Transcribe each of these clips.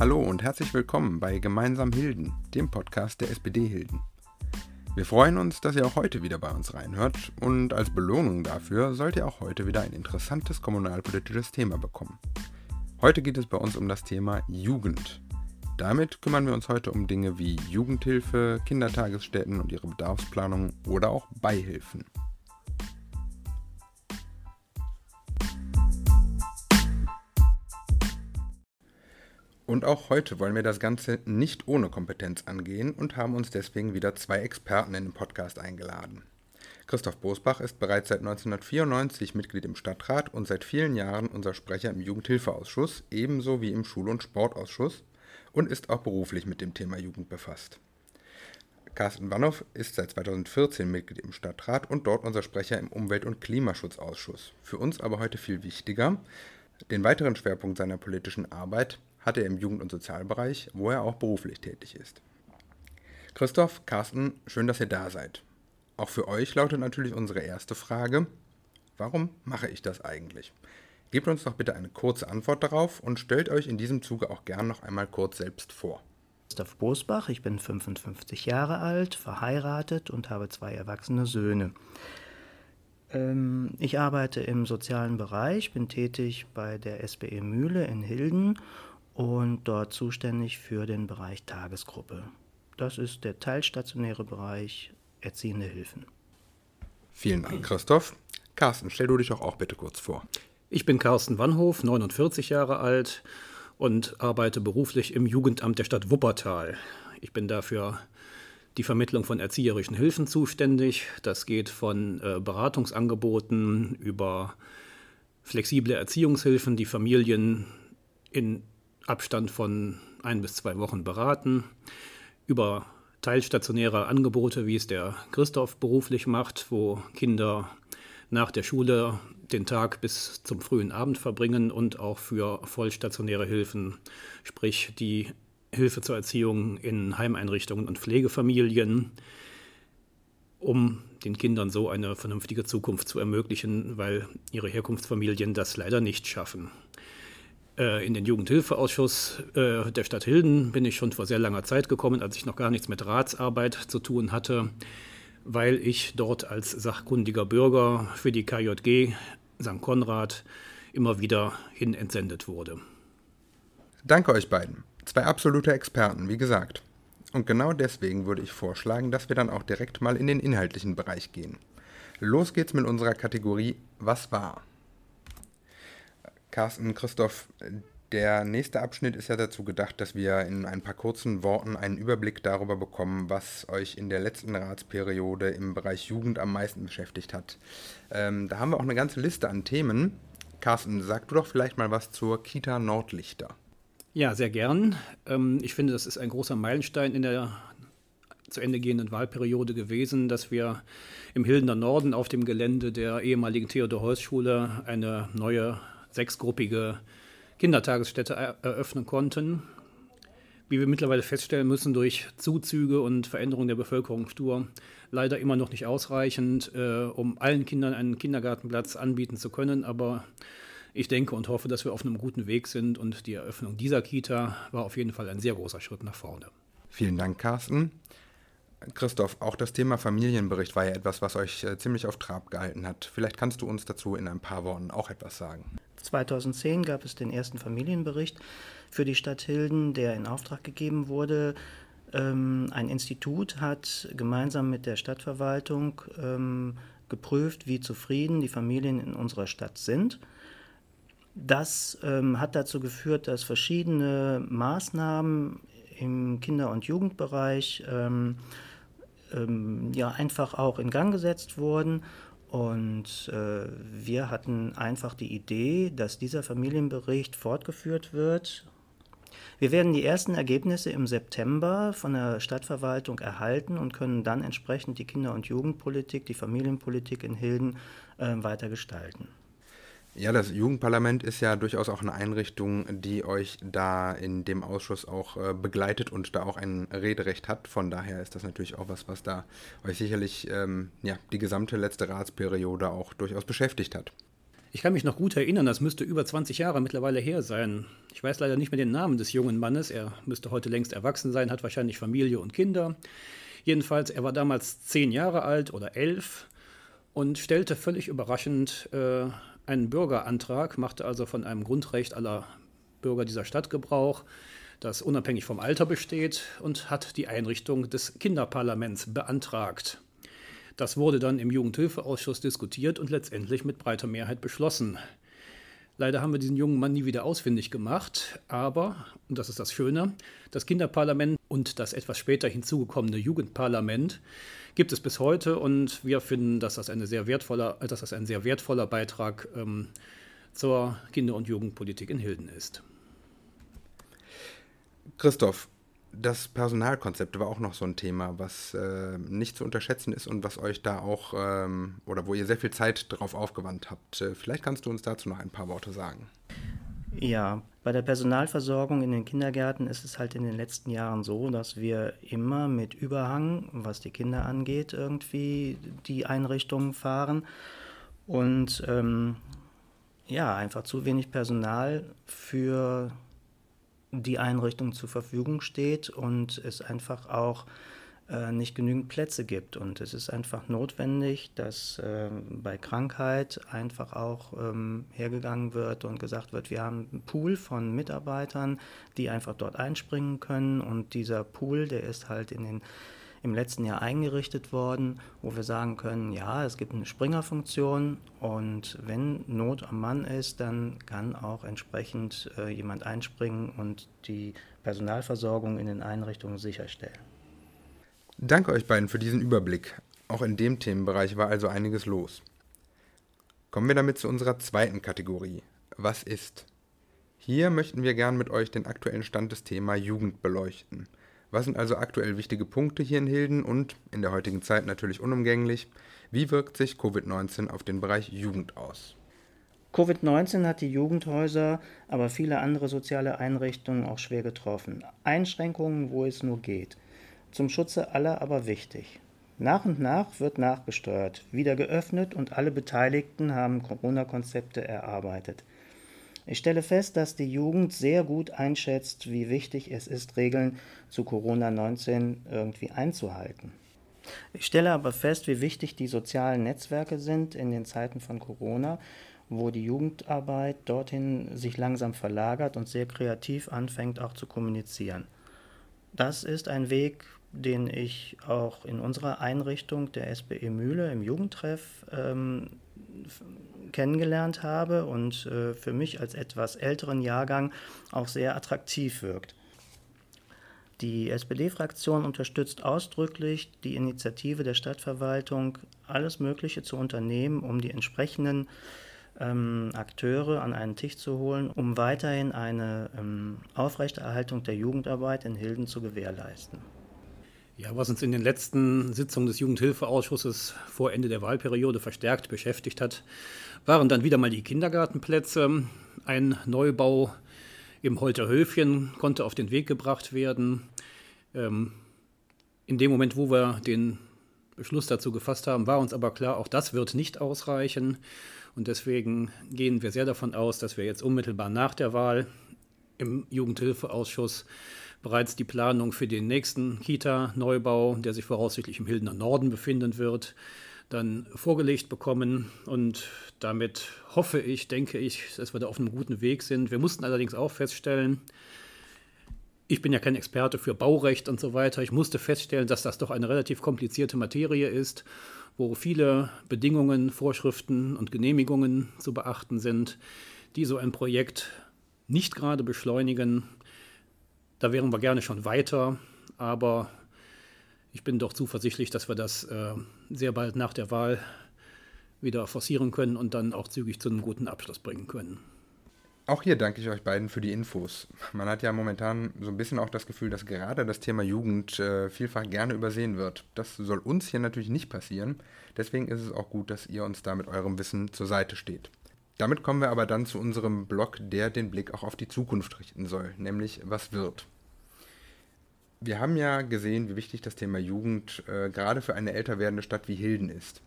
Hallo und herzlich willkommen bei Gemeinsam Hilden, dem Podcast der SPD Hilden. Wir freuen uns, dass ihr auch heute wieder bei uns reinhört und als Belohnung dafür sollt ihr auch heute wieder ein interessantes kommunalpolitisches Thema bekommen. Heute geht es bei uns um das Thema Jugend. Damit kümmern wir uns heute um Dinge wie Jugendhilfe, Kindertagesstätten und ihre Bedarfsplanung oder auch Beihilfen. Und auch heute wollen wir das Ganze nicht ohne Kompetenz angehen und haben uns deswegen wieder zwei Experten in den Podcast eingeladen. Christoph Bosbach ist bereits seit 1994 Mitglied im Stadtrat und seit vielen Jahren unser Sprecher im Jugendhilfeausschuss, ebenso wie im Schul- und Sportausschuss und ist auch beruflich mit dem Thema Jugend befasst. Carsten Wannow ist seit 2014 Mitglied im Stadtrat und dort unser Sprecher im Umwelt- und Klimaschutzausschuss. Für uns aber heute viel wichtiger, den weiteren Schwerpunkt seiner politischen Arbeit hat er im Jugend- und Sozialbereich, wo er auch beruflich tätig ist. Christoph, Carsten, schön, dass ihr da seid. Auch für euch lautet natürlich unsere erste Frage, warum mache ich das eigentlich? Gebt uns doch bitte eine kurze Antwort darauf und stellt euch in diesem Zuge auch gern noch einmal kurz selbst vor. Christoph Bosbach, ich bin 55 Jahre alt, verheiratet und habe zwei erwachsene Söhne. Ähm, ich arbeite im sozialen Bereich, bin tätig bei der SBE Mühle in Hilden und dort zuständig für den Bereich Tagesgruppe. Das ist der teilstationäre Bereich erziehende Hilfen. Vielen Dank, Christoph. Carsten, stell du dich auch, auch bitte kurz vor. Ich bin Carsten Wannhof, 49 Jahre alt und arbeite beruflich im Jugendamt der Stadt Wuppertal. Ich bin dafür die Vermittlung von erzieherischen Hilfen zuständig. Das geht von äh, Beratungsangeboten über flexible Erziehungshilfen, die Familien in Abstand von ein bis zwei Wochen beraten, über teilstationäre Angebote, wie es der Christoph beruflich macht, wo Kinder nach der Schule den Tag bis zum frühen Abend verbringen und auch für vollstationäre Hilfen, sprich die Hilfe zur Erziehung in Heimeinrichtungen und Pflegefamilien, um den Kindern so eine vernünftige Zukunft zu ermöglichen, weil ihre Herkunftsfamilien das leider nicht schaffen. Äh, in den Jugendhilfeausschuss äh, der Stadt Hilden bin ich schon vor sehr langer Zeit gekommen, als ich noch gar nichts mit Ratsarbeit zu tun hatte, weil ich dort als sachkundiger Bürger für die KJG St. Konrad immer wieder hin entsendet wurde. Danke euch beiden. Zwei absolute Experten, wie gesagt. Und genau deswegen würde ich vorschlagen, dass wir dann auch direkt mal in den inhaltlichen Bereich gehen. Los geht's mit unserer Kategorie Was war? Carsten, Christoph, der nächste Abschnitt ist ja dazu gedacht, dass wir in ein paar kurzen Worten einen Überblick darüber bekommen, was euch in der letzten Ratsperiode im Bereich Jugend am meisten beschäftigt hat. Ähm, da haben wir auch eine ganze Liste an Themen. Carsten, sag du doch vielleicht mal was zur Kita Nordlichter. Ja, sehr gern. Ähm, ich finde, das ist ein großer Meilenstein in der zu Ende gehenden Wahlperiode gewesen, dass wir im Hildener Norden auf dem Gelände der ehemaligen Theodor-Heuss-Schule eine neue sechsgruppige Kindertagesstätte eröffnen konnten. Wie wir mittlerweile feststellen müssen, durch Zuzüge und Veränderung der Bevölkerungsstruktur leider immer noch nicht ausreichend, äh, um allen Kindern einen Kindergartenplatz anbieten zu können. Aber ich denke und hoffe, dass wir auf einem guten Weg sind und die Eröffnung dieser Kita war auf jeden Fall ein sehr großer Schritt nach vorne. Vielen Dank, Carsten. Christoph, auch das Thema Familienbericht war ja etwas, was euch äh, ziemlich auf Trab gehalten hat. Vielleicht kannst du uns dazu in ein paar Worten auch etwas sagen. 2010 gab es den ersten Familienbericht für die Stadt Hilden, der in Auftrag gegeben wurde. Ähm, ein Institut hat gemeinsam mit der Stadtverwaltung ähm, geprüft, wie zufrieden die Familien in unserer Stadt sind. Das ähm, hat dazu geführt, dass verschiedene Maßnahmen im Kinder- und Jugendbereich ähm, ähm, ja einfach auch in Gang gesetzt wurden und äh, wir hatten einfach die Idee, dass dieser Familienbericht fortgeführt wird. Wir werden die ersten Ergebnisse im September von der Stadtverwaltung erhalten und können dann entsprechend die Kinder- und Jugendpolitik, die Familienpolitik in Hilden äh, weiter gestalten. Ja, das Jugendparlament ist ja durchaus auch eine Einrichtung, die euch da in dem Ausschuss auch äh, begleitet und da auch ein Rederecht hat. Von daher ist das natürlich auch was, was da euch sicherlich ähm, ja, die gesamte letzte Ratsperiode auch durchaus beschäftigt hat. Ich kann mich noch gut erinnern, das müsste über 20 Jahre mittlerweile her sein. Ich weiß leider nicht mehr den Namen des jungen Mannes. Er müsste heute längst erwachsen sein, hat wahrscheinlich Familie und Kinder. Jedenfalls, er war damals zehn Jahre alt oder elf und stellte völlig überraschend äh, einen Bürgerantrag, machte also von einem Grundrecht aller Bürger dieser Stadt Gebrauch, das unabhängig vom Alter besteht, und hat die Einrichtung des Kinderparlaments beantragt. Das wurde dann im Jugendhilfeausschuss diskutiert und letztendlich mit breiter Mehrheit beschlossen. Leider haben wir diesen jungen Mann nie wieder ausfindig gemacht, aber, und das ist das Schöne, das Kinderparlament und das etwas später hinzugekommene Jugendparlament gibt es bis heute und wir finden, dass das, eine sehr wertvoller, dass das ein sehr wertvoller Beitrag ähm, zur Kinder- und Jugendpolitik in Hilden ist. Christoph, das Personalkonzept war auch noch so ein Thema, was äh, nicht zu unterschätzen ist und was euch da auch ähm, oder wo ihr sehr viel Zeit drauf aufgewandt habt. Äh, vielleicht kannst du uns dazu noch ein paar Worte sagen. Ja, bei der Personalversorgung in den Kindergärten ist es halt in den letzten Jahren so, dass wir immer mit Überhang, was die Kinder angeht, irgendwie die Einrichtungen fahren und ähm, ja, einfach zu wenig Personal für die Einrichtung zur Verfügung steht und es einfach auch äh, nicht genügend Plätze gibt. Und es ist einfach notwendig, dass äh, bei Krankheit einfach auch ähm, hergegangen wird und gesagt wird, wir haben einen Pool von Mitarbeitern, die einfach dort einspringen können. Und dieser Pool, der ist halt in den im letzten Jahr eingerichtet worden, wo wir sagen können, ja, es gibt eine Springerfunktion und wenn Not am Mann ist, dann kann auch entsprechend äh, jemand einspringen und die Personalversorgung in den Einrichtungen sicherstellen. Danke euch beiden für diesen Überblick. Auch in dem Themenbereich war also einiges los. Kommen wir damit zu unserer zweiten Kategorie. Was ist? Hier möchten wir gern mit euch den aktuellen Stand des Thema Jugend beleuchten – was sind also aktuell wichtige Punkte hier in Hilden und in der heutigen Zeit natürlich unumgänglich? Wie wirkt sich Covid-19 auf den Bereich Jugend aus? Covid-19 hat die Jugendhäuser, aber viele andere soziale Einrichtungen auch schwer getroffen. Einschränkungen, wo es nur geht. Zum Schutze aller aber wichtig. Nach und nach wird nachgesteuert, wieder geöffnet und alle Beteiligten haben Corona-Konzepte erarbeitet. Ich stelle fest, dass die Jugend sehr gut einschätzt, wie wichtig es ist, Regeln zu Corona-19 irgendwie einzuhalten. Ich stelle aber fest, wie wichtig die sozialen Netzwerke sind in den Zeiten von Corona, wo die Jugendarbeit dorthin sich langsam verlagert und sehr kreativ anfängt auch zu kommunizieren. Das ist ein Weg, den ich auch in unserer Einrichtung der SBE Mühle im Jugendtreff ähm, kennengelernt habe und äh, für mich als etwas älteren Jahrgang auch sehr attraktiv wirkt. Die SPD-Fraktion unterstützt ausdrücklich die Initiative der Stadtverwaltung, alles Mögliche zu unternehmen, um die entsprechenden ähm, Akteure an einen Tisch zu holen, um weiterhin eine ähm, Aufrechterhaltung der Jugendarbeit in Hilden zu gewährleisten. Ja, was uns in den letzten Sitzungen des Jugendhilfeausschusses vor Ende der Wahlperiode verstärkt beschäftigt hat, waren dann wieder mal die Kindergartenplätze. Ein Neubau im Holterhöfchen konnte auf den Weg gebracht werden. Ähm, in dem Moment, wo wir den Beschluss dazu gefasst haben, war uns aber klar, auch das wird nicht ausreichen. Und deswegen gehen wir sehr davon aus, dass wir jetzt unmittelbar nach der Wahl im Jugendhilfeausschuss bereits die Planung für den nächsten Kita-Neubau, der sich voraussichtlich im Hildener Norden befinden wird, dann vorgelegt bekommen. Und damit hoffe ich, denke ich, dass wir da auf einem guten Weg sind. Wir mussten allerdings auch feststellen, ich bin ja kein Experte für Baurecht und so weiter. Ich musste feststellen, dass das doch eine relativ komplizierte Materie ist, wo viele Bedingungen, Vorschriften und Genehmigungen zu beachten sind, die so ein Projekt nicht gerade beschleunigen. Da wären wir gerne schon weiter, aber ich bin doch zuversichtlich, dass wir das äh, sehr bald nach der Wahl wieder forcieren können und dann auch zügig zu einem guten Abschluss bringen können. Auch hier danke ich euch beiden für die Infos. Man hat ja momentan so ein bisschen auch das Gefühl, dass gerade das Thema Jugend äh, vielfach gerne übersehen wird. Das soll uns hier natürlich nicht passieren. Deswegen ist es auch gut, dass ihr uns da mit eurem Wissen zur Seite steht. Damit kommen wir aber dann zu unserem Blog, der den Blick auch auf die Zukunft richten soll, nämlich was wird. Wir haben ja gesehen, wie wichtig das Thema Jugend äh, gerade für eine älter werdende Stadt wie Hilden ist.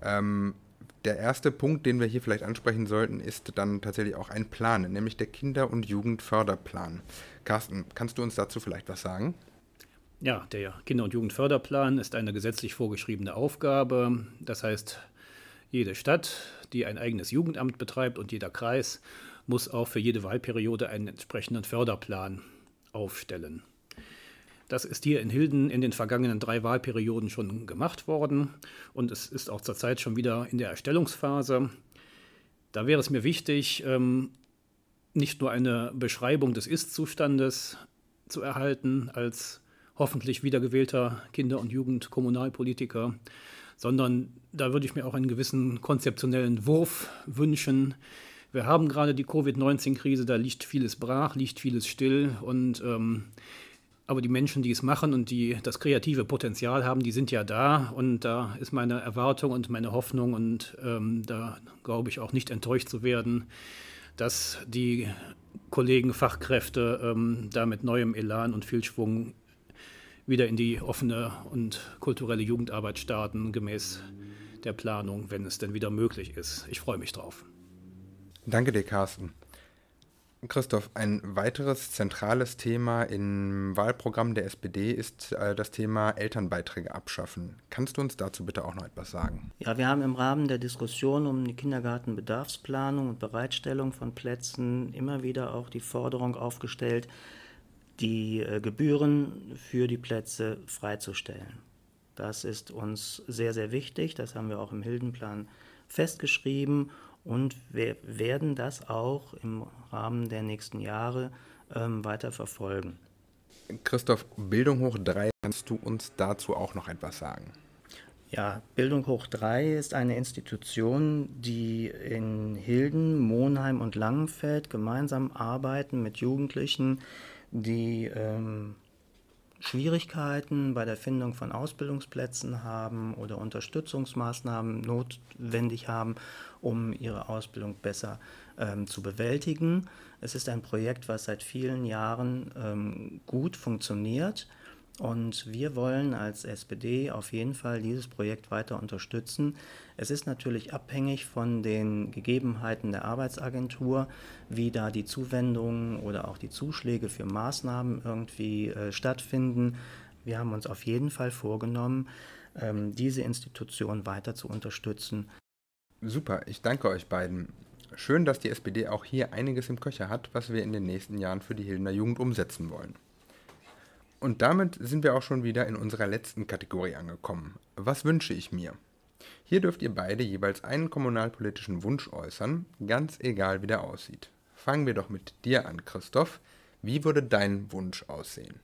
Ähm, der erste Punkt, den wir hier vielleicht ansprechen sollten, ist dann tatsächlich auch ein Plan, nämlich der Kinder- und Jugendförderplan. Carsten, kannst du uns dazu vielleicht was sagen? Ja, der Kinder- und Jugendförderplan ist eine gesetzlich vorgeschriebene Aufgabe. Das heißt, jede Stadt, die ein eigenes Jugendamt betreibt und jeder Kreis muss auch für jede Wahlperiode einen entsprechenden Förderplan aufstellen. Das ist hier in Hilden in den vergangenen drei Wahlperioden schon gemacht worden und es ist auch zurzeit schon wieder in der Erstellungsphase. Da wäre es mir wichtig, ähm, nicht nur eine Beschreibung des Ist-Zustandes zu erhalten als hoffentlich wiedergewählter Kinder- und Jugendkommunalpolitiker, sondern da würde ich mir auch einen gewissen konzeptionellen Wurf wünschen. Wir haben gerade die Covid-19-Krise, da liegt vieles brach, liegt vieles still und ähm, aber die Menschen, die es machen und die das kreative Potenzial haben, die sind ja da. Und da ist meine Erwartung und meine Hoffnung und ähm, da glaube ich auch nicht enttäuscht zu werden, dass die Kollegen, Fachkräfte ähm, da mit neuem Elan und viel Schwung wieder in die offene und kulturelle Jugendarbeit starten, gemäß der Planung, wenn es denn wieder möglich ist. Ich freue mich drauf. Danke dir, Carsten. Christoph, ein weiteres zentrales Thema im Wahlprogramm der SPD ist äh, das Thema Elternbeiträge abschaffen. Kannst du uns dazu bitte auch noch etwas sagen? Ja, wir haben im Rahmen der Diskussion um die Kindergartenbedarfsplanung und Bereitstellung von Plätzen immer wieder auch die Forderung aufgestellt, die äh, Gebühren für die Plätze freizustellen. Das ist uns sehr, sehr wichtig. Das haben wir auch im Hildenplan festgeschrieben und wir werden das auch im Rahmen der nächsten Jahre ähm, weiter verfolgen. Christoph, Bildung hoch 3, kannst du uns dazu auch noch etwas sagen? Ja, Bildung hoch 3 ist eine Institution, die in Hilden, Monheim und Langenfeld gemeinsam arbeiten mit Jugendlichen, die ähm, Schwierigkeiten bei der Findung von Ausbildungsplätzen haben oder Unterstützungsmaßnahmen notwendig haben, um ihre Ausbildung besser ähm, zu bewältigen. Es ist ein Projekt, was seit vielen Jahren ähm, gut funktioniert und wir wollen als SPD auf jeden Fall dieses Projekt weiter unterstützen. Es ist natürlich abhängig von den Gegebenheiten der Arbeitsagentur, wie da die Zuwendungen oder auch die Zuschläge für Maßnahmen irgendwie äh, stattfinden. Wir haben uns auf jeden Fall vorgenommen, ähm, diese Institution weiter zu unterstützen. Super, ich danke euch beiden. Schön, dass die SPD auch hier einiges im Köcher hat, was wir in den nächsten Jahren für die Hildener Jugend umsetzen wollen. Und damit sind wir auch schon wieder in unserer letzten Kategorie angekommen. Was wünsche ich mir? Hier dürft ihr beide jeweils einen kommunalpolitischen Wunsch äußern, ganz egal wie der aussieht. Fangen wir doch mit dir an, Christoph. Wie würde dein Wunsch aussehen?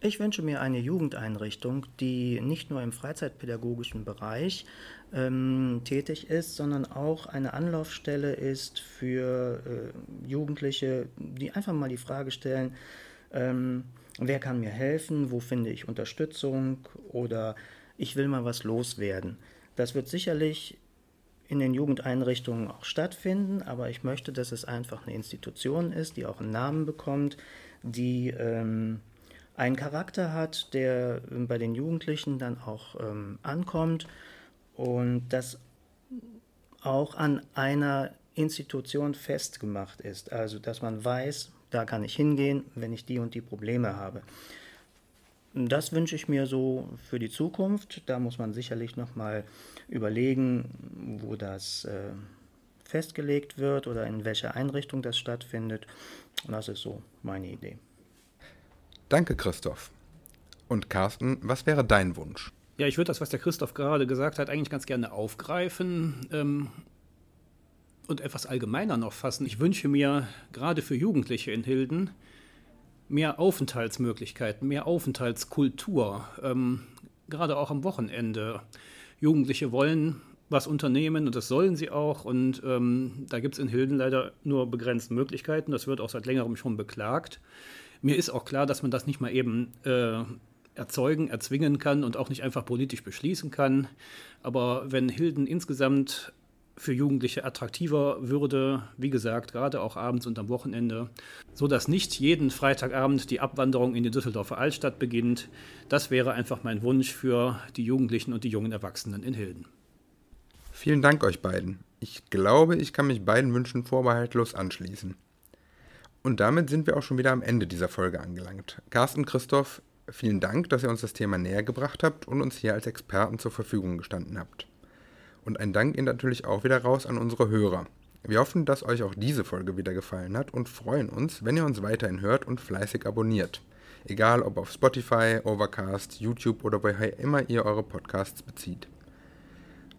Ich wünsche mir eine Jugendeinrichtung, die nicht nur im freizeitpädagogischen Bereich ähm, tätig ist, sondern auch eine Anlaufstelle ist für äh, Jugendliche, die einfach mal die Frage stellen, ähm, wer kann mir helfen, wo finde ich Unterstützung oder ich will mal was loswerden. Das wird sicherlich in den Jugendeinrichtungen auch stattfinden, aber ich möchte, dass es einfach eine Institution ist, die auch einen Namen bekommt, die ähm, einen Charakter hat, der bei den Jugendlichen dann auch ähm, ankommt und das auch an einer Institution festgemacht ist. Also dass man weiß, da kann ich hingehen, wenn ich die und die Probleme habe. Das wünsche ich mir so für die Zukunft. Da muss man sicherlich nochmal überlegen, wo das äh, festgelegt wird oder in welcher Einrichtung das stattfindet. Und das ist so meine Idee. Danke, Christoph. Und Carsten, was wäre dein Wunsch? Ja, ich würde das, was der Christoph gerade gesagt hat, eigentlich ganz gerne aufgreifen. Ähm, und etwas allgemeiner noch fassen. Ich wünsche mir gerade für Jugendliche in Hilden mehr Aufenthaltsmöglichkeiten, mehr Aufenthaltskultur, ähm, gerade auch am Wochenende. Jugendliche wollen was unternehmen und das sollen sie auch. Und ähm, da gibt es in Hilden leider nur begrenzte Möglichkeiten. Das wird auch seit längerem schon beklagt. Mir ist auch klar, dass man das nicht mal eben äh, erzeugen, erzwingen kann und auch nicht einfach politisch beschließen kann. Aber wenn Hilden insgesamt für Jugendliche attraktiver würde, wie gesagt, gerade auch abends und am Wochenende, so dass nicht jeden Freitagabend die Abwanderung in die Düsseldorfer Altstadt beginnt. Das wäre einfach mein Wunsch für die Jugendlichen und die jungen Erwachsenen in Hilden. Vielen Dank euch beiden. Ich glaube, ich kann mich beiden Wünschen vorbehaltlos anschließen. Und damit sind wir auch schon wieder am Ende dieser Folge angelangt. Carsten, Christoph, vielen Dank, dass ihr uns das Thema näher gebracht habt und uns hier als Experten zur Verfügung gestanden habt. Und ein Dank geht natürlich auch wieder raus an unsere Hörer. Wir hoffen, dass euch auch diese Folge wieder gefallen hat und freuen uns, wenn ihr uns weiterhin hört und fleißig abonniert. Egal ob auf Spotify, Overcast, YouTube oder woher immer ihr eure Podcasts bezieht.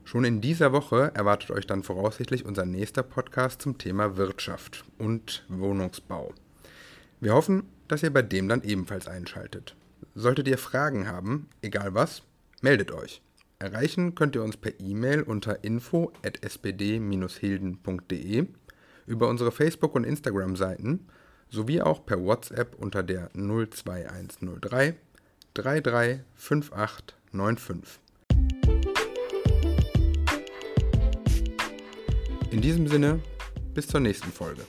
Schon in dieser Woche erwartet euch dann voraussichtlich unser nächster Podcast zum Thema Wirtschaft und Wohnungsbau. Wir hoffen, dass ihr bei dem dann ebenfalls einschaltet. Solltet ihr Fragen haben, egal was, meldet euch. Erreichen könnt ihr uns per E-Mail unter info@spd-hilden.de, über unsere Facebook- und Instagram-Seiten sowie auch per WhatsApp unter der 02103 335895. In diesem Sinne, bis zur nächsten Folge.